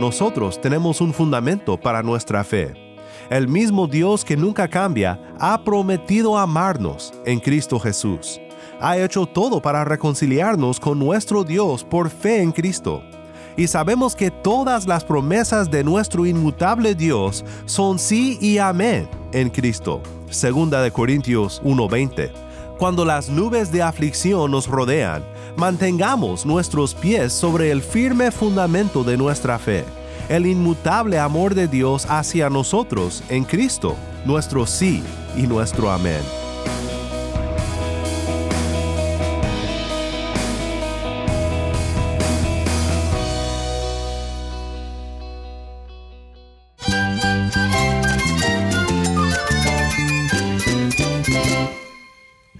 Nosotros tenemos un fundamento para nuestra fe. El mismo Dios que nunca cambia ha prometido amarnos en Cristo Jesús. Ha hecho todo para reconciliarnos con nuestro Dios por fe en Cristo. Y sabemos que todas las promesas de nuestro inmutable Dios son sí y amén en Cristo. Segunda de Corintios 1:20. Cuando las nubes de aflicción nos rodean, mantengamos nuestros pies sobre el firme fundamento de nuestra fe, el inmutable amor de Dios hacia nosotros en Cristo, nuestro sí y nuestro amén.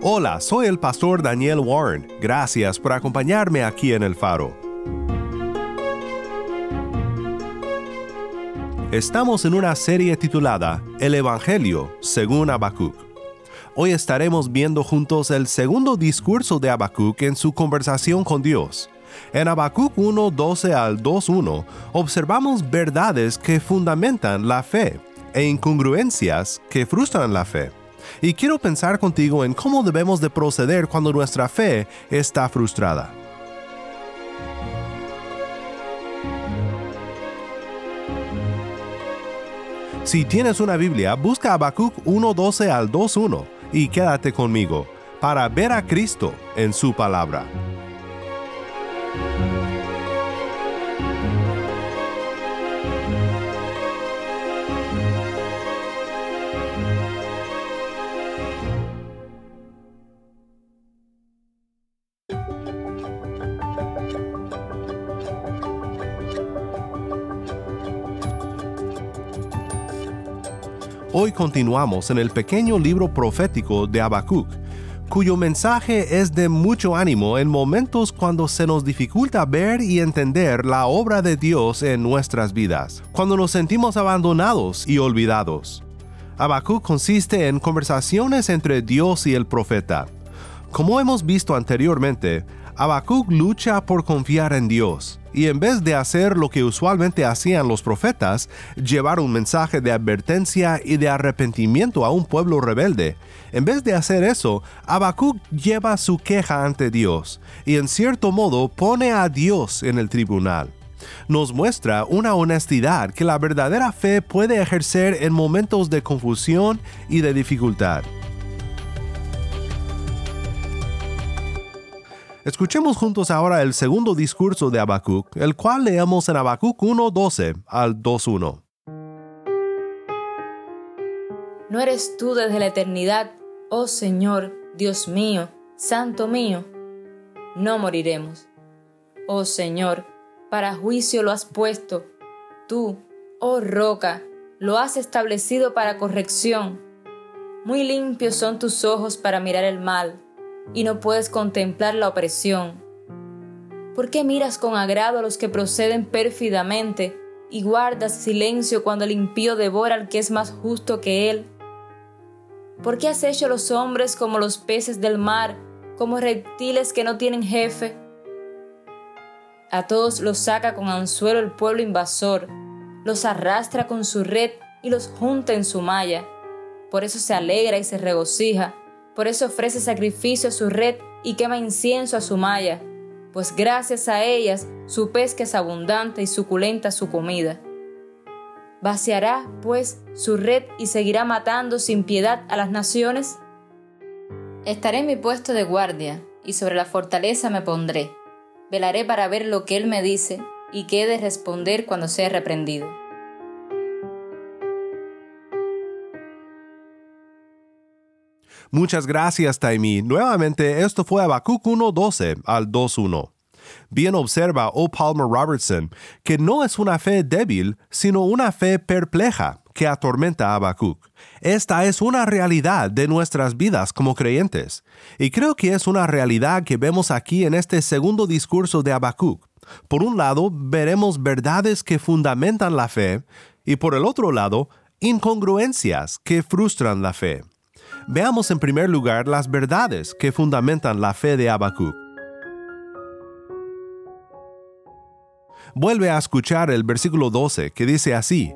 Hola, soy el pastor Daniel Warren. Gracias por acompañarme aquí en El Faro. Estamos en una serie titulada El Evangelio según Habacuc. Hoy estaremos viendo juntos el segundo discurso de Habacuc en su conversación con Dios. En Habacuc 1, 12 al 2.1 observamos verdades que fundamentan la fe e incongruencias que frustran la fe. Y quiero pensar contigo en cómo debemos de proceder cuando nuestra fe está frustrada. Si tienes una Biblia, busca Habacuc 1.12 al 2.1 y quédate conmigo para ver a Cristo en su palabra. Hoy continuamos en el pequeño libro profético de Habacuc, cuyo mensaje es de mucho ánimo en momentos cuando se nos dificulta ver y entender la obra de Dios en nuestras vidas, cuando nos sentimos abandonados y olvidados. Habacuc consiste en conversaciones entre Dios y el profeta. Como hemos visto anteriormente, Habacuc lucha por confiar en Dios, y en vez de hacer lo que usualmente hacían los profetas, llevar un mensaje de advertencia y de arrepentimiento a un pueblo rebelde, en vez de hacer eso, Habacuc lleva su queja ante Dios, y en cierto modo pone a Dios en el tribunal. Nos muestra una honestidad que la verdadera fe puede ejercer en momentos de confusión y de dificultad. Escuchemos juntos ahora el segundo discurso de Habacuc, el cual leemos en Habacuc 1.12 al 2.1. ¿No eres tú desde la eternidad, oh Señor, Dios mío, Santo mío? No moriremos. Oh Señor, para juicio lo has puesto. Tú, oh roca, lo has establecido para corrección. Muy limpios son tus ojos para mirar el mal y no puedes contemplar la opresión? ¿Por qué miras con agrado a los que proceden pérfidamente y guardas silencio cuando el impío devora al que es más justo que él? ¿Por qué has hecho los hombres como los peces del mar, como reptiles que no tienen jefe? A todos los saca con anzuelo el pueblo invasor, los arrastra con su red y los junta en su malla. Por eso se alegra y se regocija por eso ofrece sacrificio a su red y quema incienso a su malla, pues gracias a ellas su pesca es abundante y suculenta su comida. ¿Vaciará, pues, su red y seguirá matando sin piedad a las naciones? Estaré en mi puesto de guardia, y sobre la fortaleza me pondré. Velaré para ver lo que él me dice, y qué he de responder cuando sea reprendido. Muchas gracias, Taimi. Nuevamente, esto fue Habacuc 1.12 al 2.1. Bien observa O. Palmer Robertson que no es una fe débil, sino una fe perpleja que atormenta a Habacuc. Esta es una realidad de nuestras vidas como creyentes, y creo que es una realidad que vemos aquí en este segundo discurso de Habacuc. Por un lado, veremos verdades que fundamentan la fe, y por el otro lado, incongruencias que frustran la fe. Veamos en primer lugar las verdades que fundamentan la fe de Habacuc. Vuelve a escuchar el versículo 12 que dice así,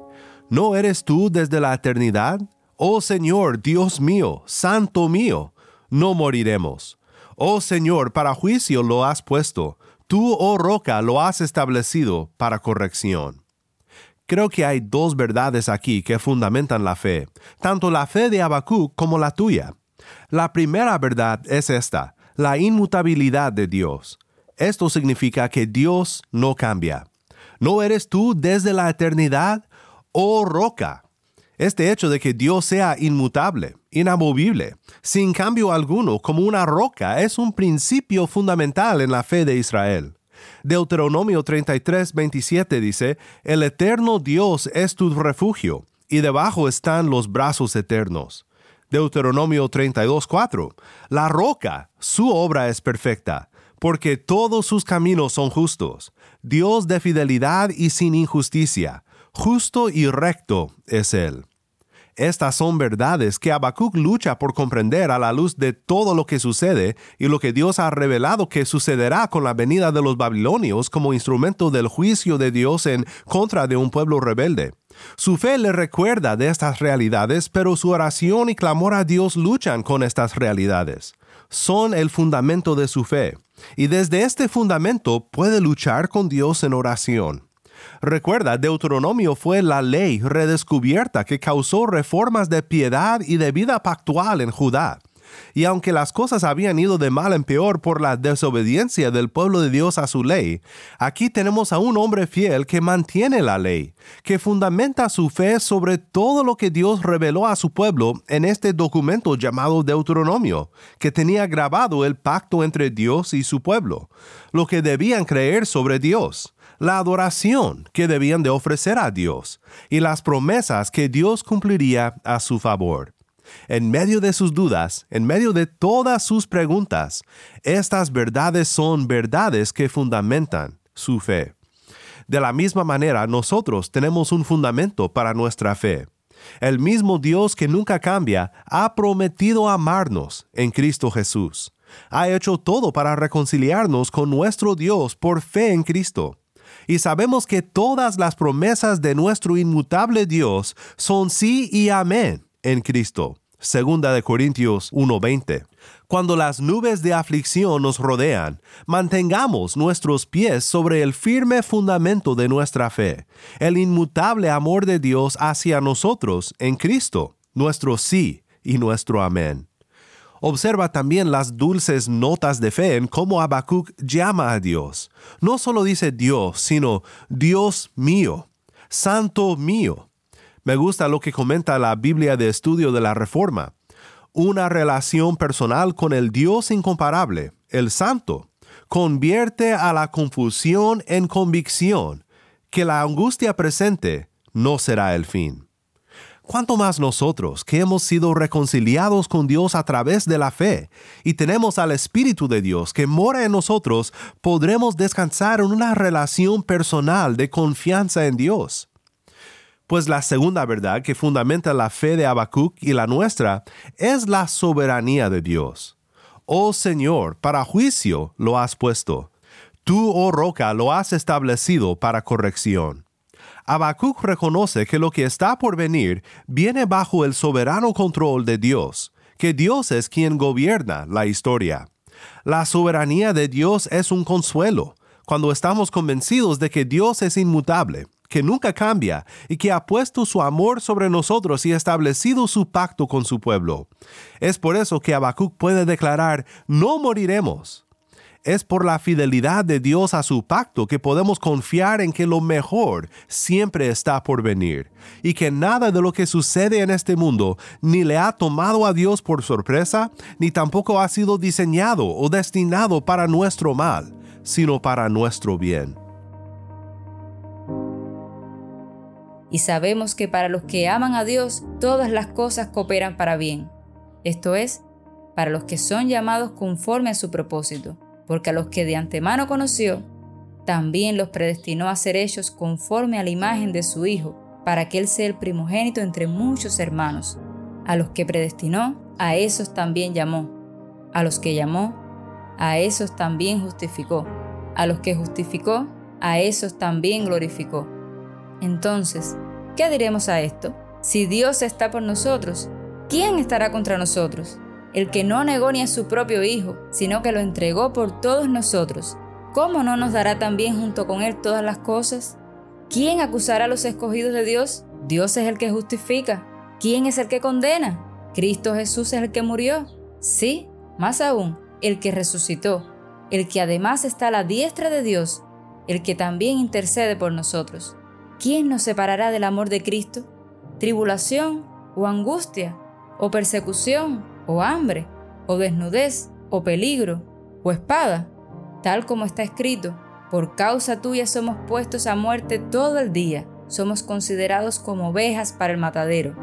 ¿No eres tú desde la eternidad? Oh Señor, Dios mío, Santo mío, no moriremos. Oh Señor, para juicio lo has puesto, tú, oh roca, lo has establecido para corrección. Creo que hay dos verdades aquí que fundamentan la fe, tanto la fe de Habacuc como la tuya. La primera verdad es esta, la inmutabilidad de Dios. Esto significa que Dios no cambia. ¿No eres tú desde la eternidad, oh roca? Este hecho de que Dios sea inmutable, inamovible, sin cambio alguno, como una roca, es un principio fundamental en la fe de Israel. Deuteronomio 33, 27 dice, El eterno Dios es tu refugio, y debajo están los brazos eternos. Deuteronomio 32, 4, La roca, su obra es perfecta, porque todos sus caminos son justos. Dios de fidelidad y sin injusticia, justo y recto es Él. Estas son verdades que Habacuc lucha por comprender a la luz de todo lo que sucede y lo que Dios ha revelado que sucederá con la venida de los babilonios como instrumento del juicio de Dios en contra de un pueblo rebelde. Su fe le recuerda de estas realidades, pero su oración y clamor a Dios luchan con estas realidades. Son el fundamento de su fe y desde este fundamento puede luchar con Dios en oración. Recuerda, Deuteronomio fue la ley redescubierta que causó reformas de piedad y de vida pactual en Judá. Y aunque las cosas habían ido de mal en peor por la desobediencia del pueblo de Dios a su ley, aquí tenemos a un hombre fiel que mantiene la ley, que fundamenta su fe sobre todo lo que Dios reveló a su pueblo en este documento llamado Deuteronomio, que tenía grabado el pacto entre Dios y su pueblo, lo que debían creer sobre Dios la adoración que debían de ofrecer a Dios y las promesas que Dios cumpliría a su favor. En medio de sus dudas, en medio de todas sus preguntas, estas verdades son verdades que fundamentan su fe. De la misma manera, nosotros tenemos un fundamento para nuestra fe. El mismo Dios que nunca cambia ha prometido amarnos en Cristo Jesús. Ha hecho todo para reconciliarnos con nuestro Dios por fe en Cristo y sabemos que todas las promesas de nuestro inmutable Dios son sí y amén en Cristo. Segunda de Corintios 1:20. Cuando las nubes de aflicción nos rodean, mantengamos nuestros pies sobre el firme fundamento de nuestra fe, el inmutable amor de Dios hacia nosotros en Cristo, nuestro sí y nuestro amén. Observa también las dulces notas de fe en cómo Habacuc llama a Dios. No solo dice Dios, sino Dios mío, Santo mío. Me gusta lo que comenta la Biblia de Estudio de la Reforma. Una relación personal con el Dios incomparable, el Santo, convierte a la confusión en convicción, que la angustia presente no será el fin. ¿Cuánto más nosotros, que hemos sido reconciliados con Dios a través de la fe y tenemos al Espíritu de Dios que mora en nosotros, podremos descansar en una relación personal de confianza en Dios? Pues la segunda verdad que fundamenta la fe de Habacuc y la nuestra es la soberanía de Dios. Oh Señor, para juicio lo has puesto. Tú, oh roca, lo has establecido para corrección. Habacuc reconoce que lo que está por venir viene bajo el soberano control de Dios, que Dios es quien gobierna la historia. La soberanía de Dios es un consuelo, cuando estamos convencidos de que Dios es inmutable, que nunca cambia y que ha puesto su amor sobre nosotros y establecido su pacto con su pueblo. Es por eso que Habacuc puede declarar, no moriremos. Es por la fidelidad de Dios a su pacto que podemos confiar en que lo mejor siempre está por venir y que nada de lo que sucede en este mundo ni le ha tomado a Dios por sorpresa, ni tampoco ha sido diseñado o destinado para nuestro mal, sino para nuestro bien. Y sabemos que para los que aman a Dios, todas las cosas cooperan para bien. Esto es, para los que son llamados conforme a su propósito, porque a los que de antemano conoció, también los predestinó a ser hechos conforme a la imagen de su Hijo, para que Él sea el primogénito entre muchos hermanos. A los que predestinó, a esos también llamó. A los que llamó, a esos también justificó. A los que justificó, a esos también glorificó. Entonces, ¿qué diremos a esto? Si Dios está por nosotros, ¿quién estará contra nosotros? El que no negó ni a su propio Hijo, sino que lo entregó por todos nosotros, ¿cómo no nos dará también junto con Él todas las cosas? ¿Quién acusará a los escogidos de Dios? Dios es el que justifica. ¿Quién es el que condena? Cristo Jesús es el que murió. Sí, más aún, el que resucitó, el que además está a la diestra de Dios, el que también intercede por nosotros. ¿quién nos separará del amor de Cristo? ¿Tribulación o angustia o persecución o hambre o desnudez o peligro o espada? Tal como está escrito, por causa tuya somos puestos a muerte todo el día, somos considerados como ovejas para el matadero.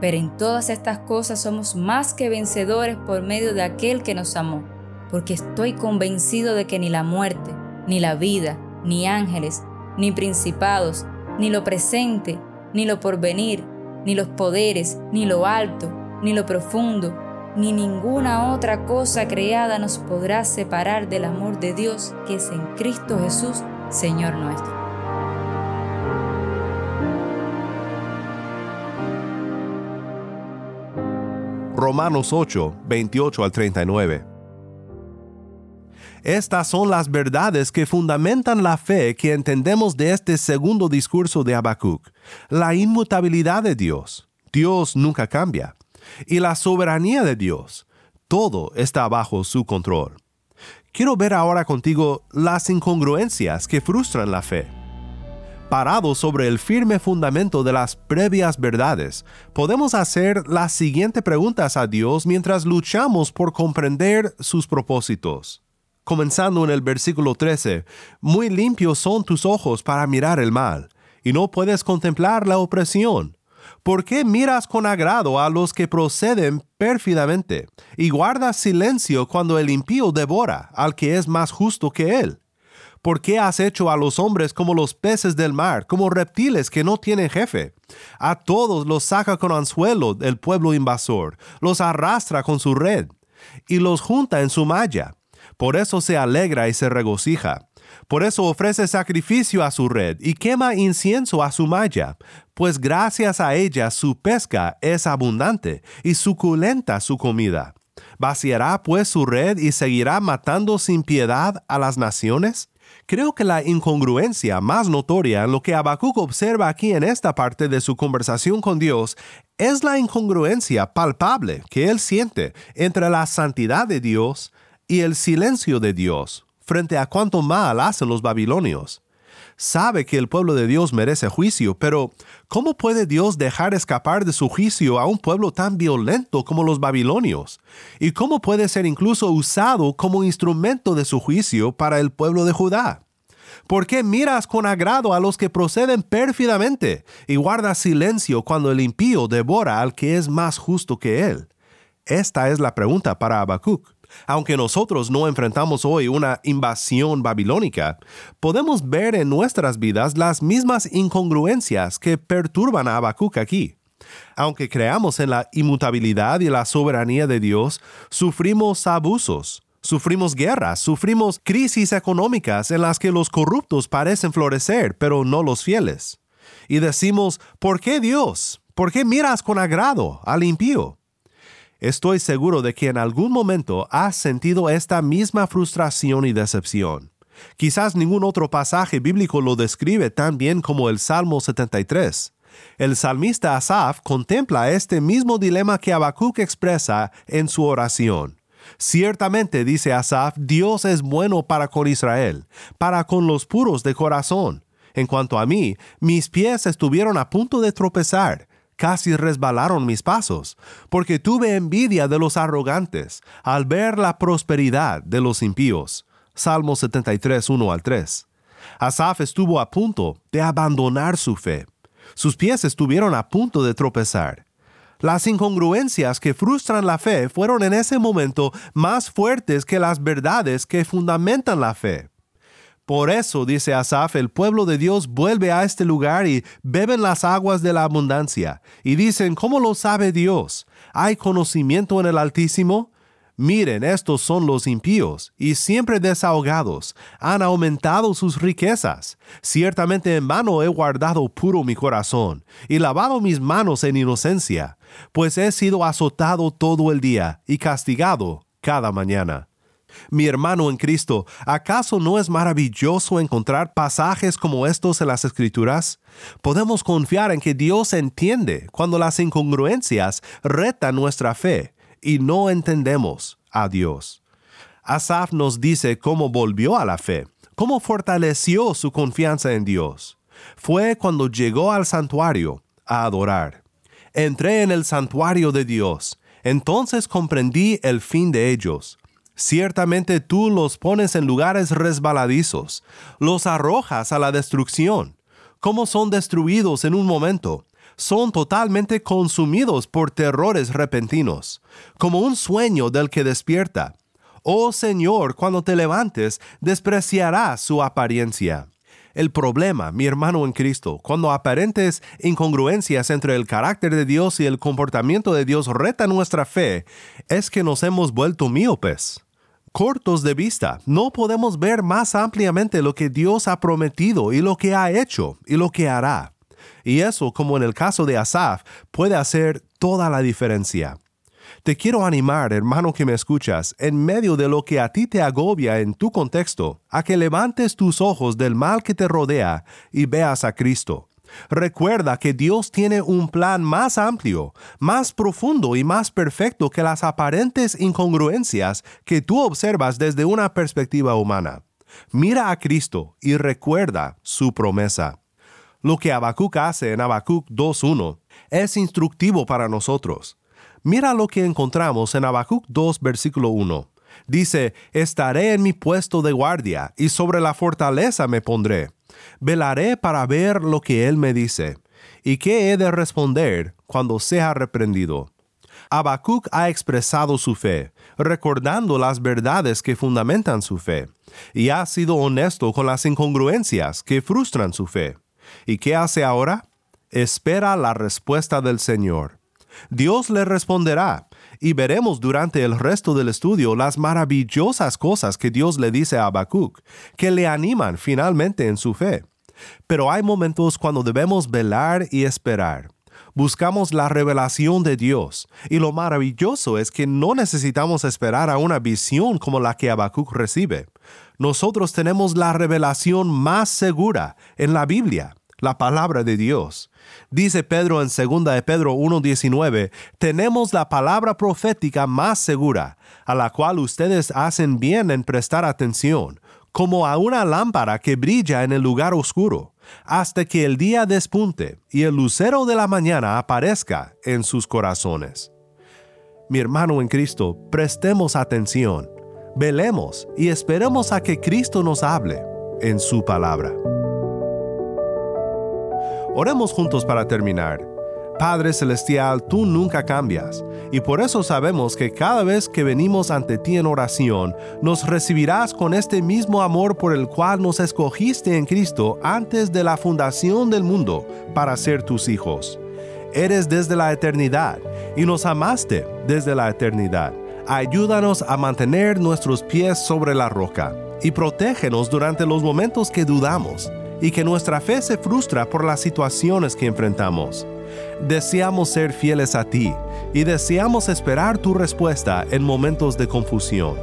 Pero en todas estas cosas somos más que vencedores por medio de aquel que nos amó, porque estoy convencido de que ni la muerte, ni la vida, ni ángeles, ni principados, ni lo presente, ni lo porvenir, ni los poderes, ni lo alto, ni lo profundo, ni ninguna otra cosa creada nos podrá separar del amor de Dios que es en Cristo Jesús, Señor nuestro. Romanos 8, 28 al 39. Estas son las verdades que fundamentan la fe que entendemos de este segundo discurso de Habacuc. La inmutabilidad de Dios. Dios nunca cambia. Y la soberanía de Dios. Todo está bajo su control. Quiero ver ahora contigo las incongruencias que frustran la fe. Parados sobre el firme fundamento de las previas verdades, podemos hacer las siguientes preguntas a Dios mientras luchamos por comprender sus propósitos comenzando en el versículo 13, Muy limpios son tus ojos para mirar el mal, y no puedes contemplar la opresión. ¿Por qué miras con agrado a los que proceden pérfidamente, y guardas silencio cuando el impío devora al que es más justo que él? ¿Por qué has hecho a los hombres como los peces del mar, como reptiles que no tienen jefe? A todos los saca con anzuelo el pueblo invasor, los arrastra con su red, y los junta en su malla por eso se alegra y se regocija. Por eso ofrece sacrificio a su red y quema incienso a su malla, pues gracias a ella su pesca es abundante y suculenta su comida. ¿Vaciará pues su red y seguirá matando sin piedad a las naciones? Creo que la incongruencia más notoria en lo que Habacuc observa aquí en esta parte de su conversación con Dios es la incongruencia palpable que él siente entre la santidad de Dios y el silencio de Dios frente a cuánto mal hacen los babilonios. Sabe que el pueblo de Dios merece juicio, pero ¿cómo puede Dios dejar escapar de su juicio a un pueblo tan violento como los babilonios? ¿Y cómo puede ser incluso usado como instrumento de su juicio para el pueblo de Judá? ¿Por qué miras con agrado a los que proceden pérfidamente y guardas silencio cuando el impío devora al que es más justo que él? Esta es la pregunta para Habacuc. Aunque nosotros no enfrentamos hoy una invasión babilónica, podemos ver en nuestras vidas las mismas incongruencias que perturban a Habacuc aquí. Aunque creamos en la inmutabilidad y la soberanía de Dios, sufrimos abusos, sufrimos guerras, sufrimos crisis económicas en las que los corruptos parecen florecer, pero no los fieles. Y decimos, ¿por qué Dios? ¿Por qué miras con agrado al impío? Estoy seguro de que en algún momento has sentido esta misma frustración y decepción. Quizás ningún otro pasaje bíblico lo describe tan bien como el Salmo 73. El salmista Asaf contempla este mismo dilema que Habacuc expresa en su oración. Ciertamente, dice Asaf, Dios es bueno para con Israel, para con los puros de corazón. En cuanto a mí, mis pies estuvieron a punto de tropezar, casi resbalaron mis pasos, porque tuve envidia de los arrogantes al ver la prosperidad de los impíos. Salmo 73, 1 al 3. Asaf estuvo a punto de abandonar su fe. Sus pies estuvieron a punto de tropezar. Las incongruencias que frustran la fe fueron en ese momento más fuertes que las verdades que fundamentan la fe. Por eso, dice Asaf, el pueblo de Dios vuelve a este lugar y beben las aguas de la abundancia. Y dicen, ¿cómo lo sabe Dios? ¿Hay conocimiento en el Altísimo? Miren, estos son los impíos, y siempre desahogados, han aumentado sus riquezas. Ciertamente en vano he guardado puro mi corazón, y lavado mis manos en inocencia, pues he sido azotado todo el día, y castigado cada mañana. Mi hermano en Cristo, ¿acaso no es maravilloso encontrar pasajes como estos en las Escrituras? Podemos confiar en que Dios entiende cuando las incongruencias retan nuestra fe y no entendemos a Dios. Asaf nos dice cómo volvió a la fe, cómo fortaleció su confianza en Dios. Fue cuando llegó al santuario a adorar. Entré en el santuario de Dios, entonces comprendí el fin de ellos. Ciertamente tú los pones en lugares resbaladizos, los arrojas a la destrucción. ¿Cómo son destruidos en un momento? son totalmente consumidos por terrores repentinos, como un sueño del que despierta. Oh Señor, cuando te levantes, despreciarás su apariencia. El problema, mi hermano en Cristo, cuando aparentes incongruencias entre el carácter de Dios y el comportamiento de Dios reta nuestra fe, es que nos hemos vuelto míopes. Cortos de vista, no podemos ver más ampliamente lo que Dios ha prometido y lo que ha hecho y lo que hará. Y eso, como en el caso de Asaf, puede hacer toda la diferencia. Te quiero animar, hermano que me escuchas, en medio de lo que a ti te agobia en tu contexto, a que levantes tus ojos del mal que te rodea y veas a Cristo. Recuerda que Dios tiene un plan más amplio, más profundo y más perfecto que las aparentes incongruencias que tú observas desde una perspectiva humana. Mira a Cristo y recuerda su promesa. Lo que Habacuc hace en Habacuc 2.1 es instructivo para nosotros. Mira lo que encontramos en Habacuc 2, versículo 1. Dice, estaré en mi puesto de guardia y sobre la fortaleza me pondré. Velaré para ver lo que él me dice. ¿Y qué he de responder cuando sea reprendido? Habacuc ha expresado su fe, recordando las verdades que fundamentan su fe, y ha sido honesto con las incongruencias que frustran su fe. ¿Y qué hace ahora? Espera la respuesta del Señor. Dios le responderá y veremos durante el resto del estudio las maravillosas cosas que Dios le dice a Habacuc, que le animan finalmente en su fe. Pero hay momentos cuando debemos velar y esperar. Buscamos la revelación de Dios, y lo maravilloso es que no necesitamos esperar a una visión como la que Habacuc recibe. Nosotros tenemos la revelación más segura en la Biblia la palabra de Dios. Dice Pedro en 2 de Pedro 1.19, tenemos la palabra profética más segura, a la cual ustedes hacen bien en prestar atención, como a una lámpara que brilla en el lugar oscuro, hasta que el día despunte y el lucero de la mañana aparezca en sus corazones. Mi hermano en Cristo, prestemos atención, velemos y esperemos a que Cristo nos hable en su palabra. Oremos juntos para terminar. Padre Celestial, tú nunca cambias, y por eso sabemos que cada vez que venimos ante ti en oración, nos recibirás con este mismo amor por el cual nos escogiste en Cristo antes de la fundación del mundo para ser tus hijos. Eres desde la eternidad y nos amaste desde la eternidad. Ayúdanos a mantener nuestros pies sobre la roca y protégenos durante los momentos que dudamos y que nuestra fe se frustra por las situaciones que enfrentamos. Deseamos ser fieles a ti y deseamos esperar tu respuesta en momentos de confusión.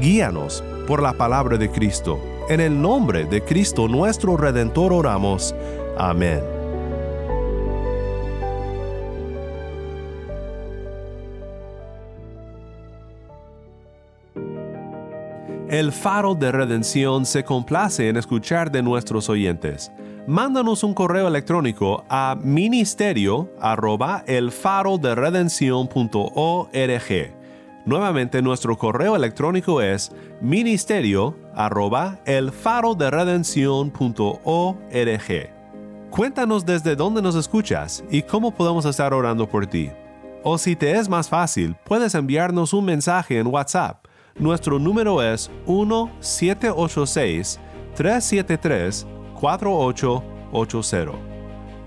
Guíanos por la palabra de Cristo. En el nombre de Cristo nuestro Redentor oramos. Amén. El Faro de Redención se complace en escuchar de nuestros oyentes. Mándanos un correo electrónico a ministerio arroba el faro de Nuevamente nuestro correo electrónico es ministerio arroba el faro de Cuéntanos desde dónde nos escuchas y cómo podemos estar orando por ti. O si te es más fácil, puedes enviarnos un mensaje en WhatsApp. Nuestro número es 1-786-373-4880.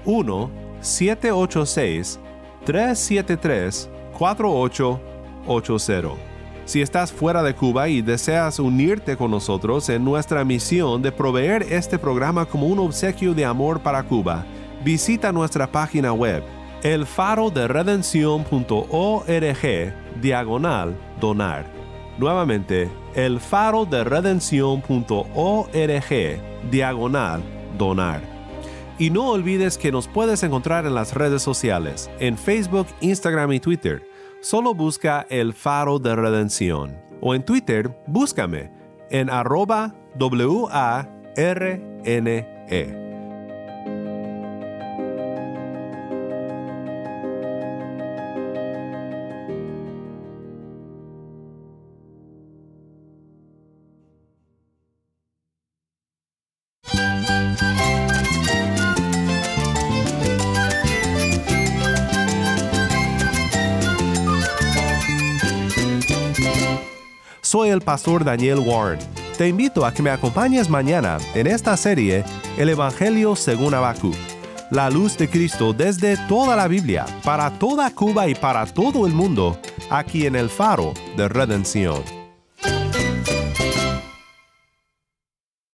1-786-373-4880. Si estás fuera de Cuba y deseas unirte con nosotros en nuestra misión de proveer este programa como un obsequio de amor para Cuba, visita nuestra página web el faro de redención.org diagonal donar. Nuevamente, el faro de redención.org diagonal donar. Y no olvides que nos puedes encontrar en las redes sociales, en Facebook, Instagram y Twitter. Solo busca el faro de redención. O en Twitter, búscame en arroba W-A-R-N-E. Soy el pastor Daniel Warren. Te invito a que me acompañes mañana en esta serie El Evangelio según Habacuc. La luz de Cristo desde toda la Biblia, para toda Cuba y para todo el mundo, aquí en el faro de redención.